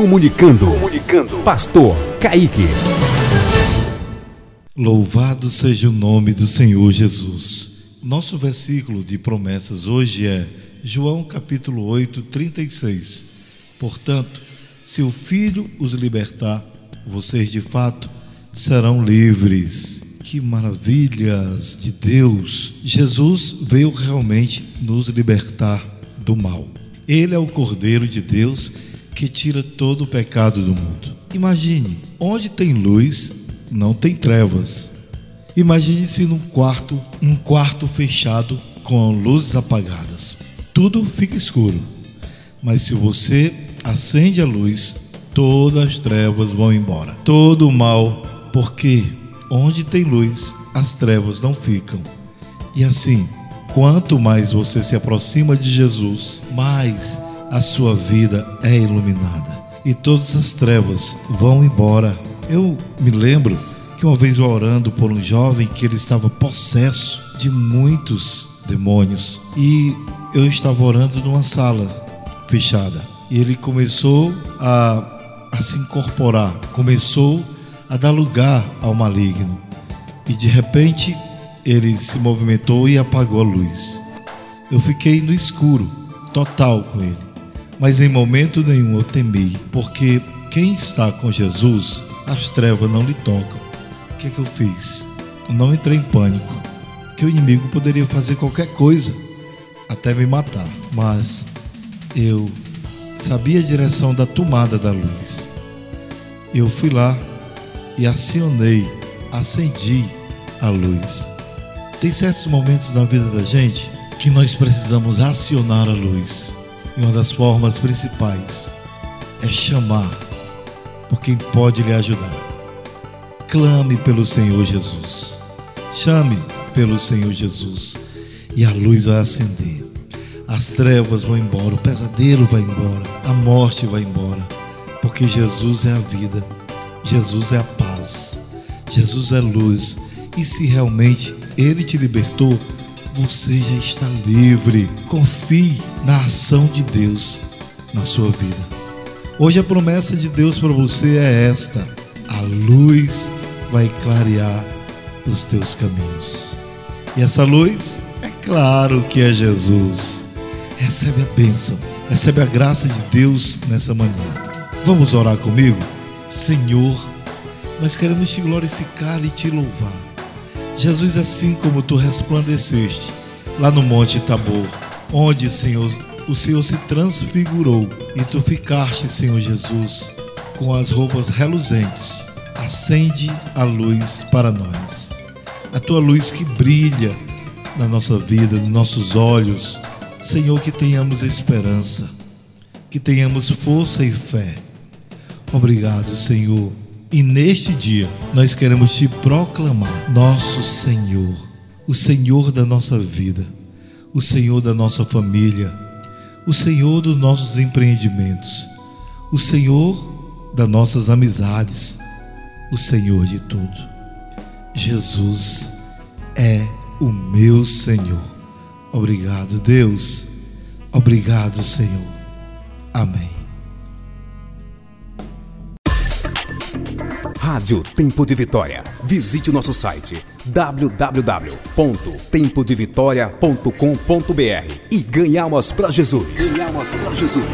Comunicando. Comunicando. Pastor Kaique. Louvado seja o nome do Senhor Jesus. Nosso versículo de promessas hoje é João capítulo 8, 36. Portanto, se o Filho os libertar, vocês de fato serão livres. Que maravilhas de Deus! Jesus veio realmente nos libertar do mal. Ele é o Cordeiro de Deus que tira todo o pecado do mundo. Imagine, onde tem luz, não tem trevas. Imagine se num quarto, um quarto fechado com luzes apagadas. Tudo fica escuro. Mas se você acende a luz, todas as trevas vão embora. Todo o mal, porque onde tem luz, as trevas não ficam. E assim, quanto mais você se aproxima de Jesus, mais a sua vida é iluminada e todas as trevas vão embora. Eu me lembro que uma vez orando por um jovem que ele estava possesso de muitos demônios e eu estava orando numa sala fechada e ele começou a, a se incorporar, começou a dar lugar ao maligno e de repente ele se movimentou e apagou a luz. Eu fiquei no escuro total com ele mas em momento nenhum eu temi, porque quem está com Jesus, as trevas não lhe tocam. O que é que eu fiz? Eu não entrei em pânico, que o inimigo poderia fazer qualquer coisa, até me matar, mas eu sabia a direção da tomada da luz. Eu fui lá e acionei, acendi a luz. Tem certos momentos na vida da gente que nós precisamos acionar a luz. E uma das formas principais é chamar por quem pode lhe ajudar. Clame pelo Senhor Jesus. Chame pelo Senhor Jesus e a luz vai acender. As trevas vão embora, o pesadelo vai embora, a morte vai embora, porque Jesus é a vida, Jesus é a paz, Jesus é luz. E se realmente Ele te libertou, você já está livre. Confie na ação de Deus na sua vida. Hoje a promessa de Deus para você é esta: a luz vai clarear os teus caminhos. E essa luz, é claro que é Jesus. Recebe a bênção, recebe a graça de Deus nessa manhã. Vamos orar comigo? Senhor, nós queremos te glorificar e te louvar Jesus, assim como tu resplandeceste lá no Monte Tabor, onde, Senhor, o Senhor se transfigurou e tu ficaste, Senhor Jesus, com as roupas reluzentes. Acende a luz para nós. A tua luz que brilha na nossa vida, nos nossos olhos. Senhor, que tenhamos esperança, que tenhamos força e fé. Obrigado, Senhor e neste dia nós queremos te proclamar, nosso Senhor, o Senhor da nossa vida, o Senhor da nossa família, o Senhor dos nossos empreendimentos, o Senhor das nossas amizades, o Senhor de tudo. Jesus é o meu Senhor. Obrigado, Deus. Obrigado, Senhor. Amém. Rádio Tempo de Vitória. Visite o nosso site www.tempodevitoria.com.br e ganhamos para Jesus. Para Jesus.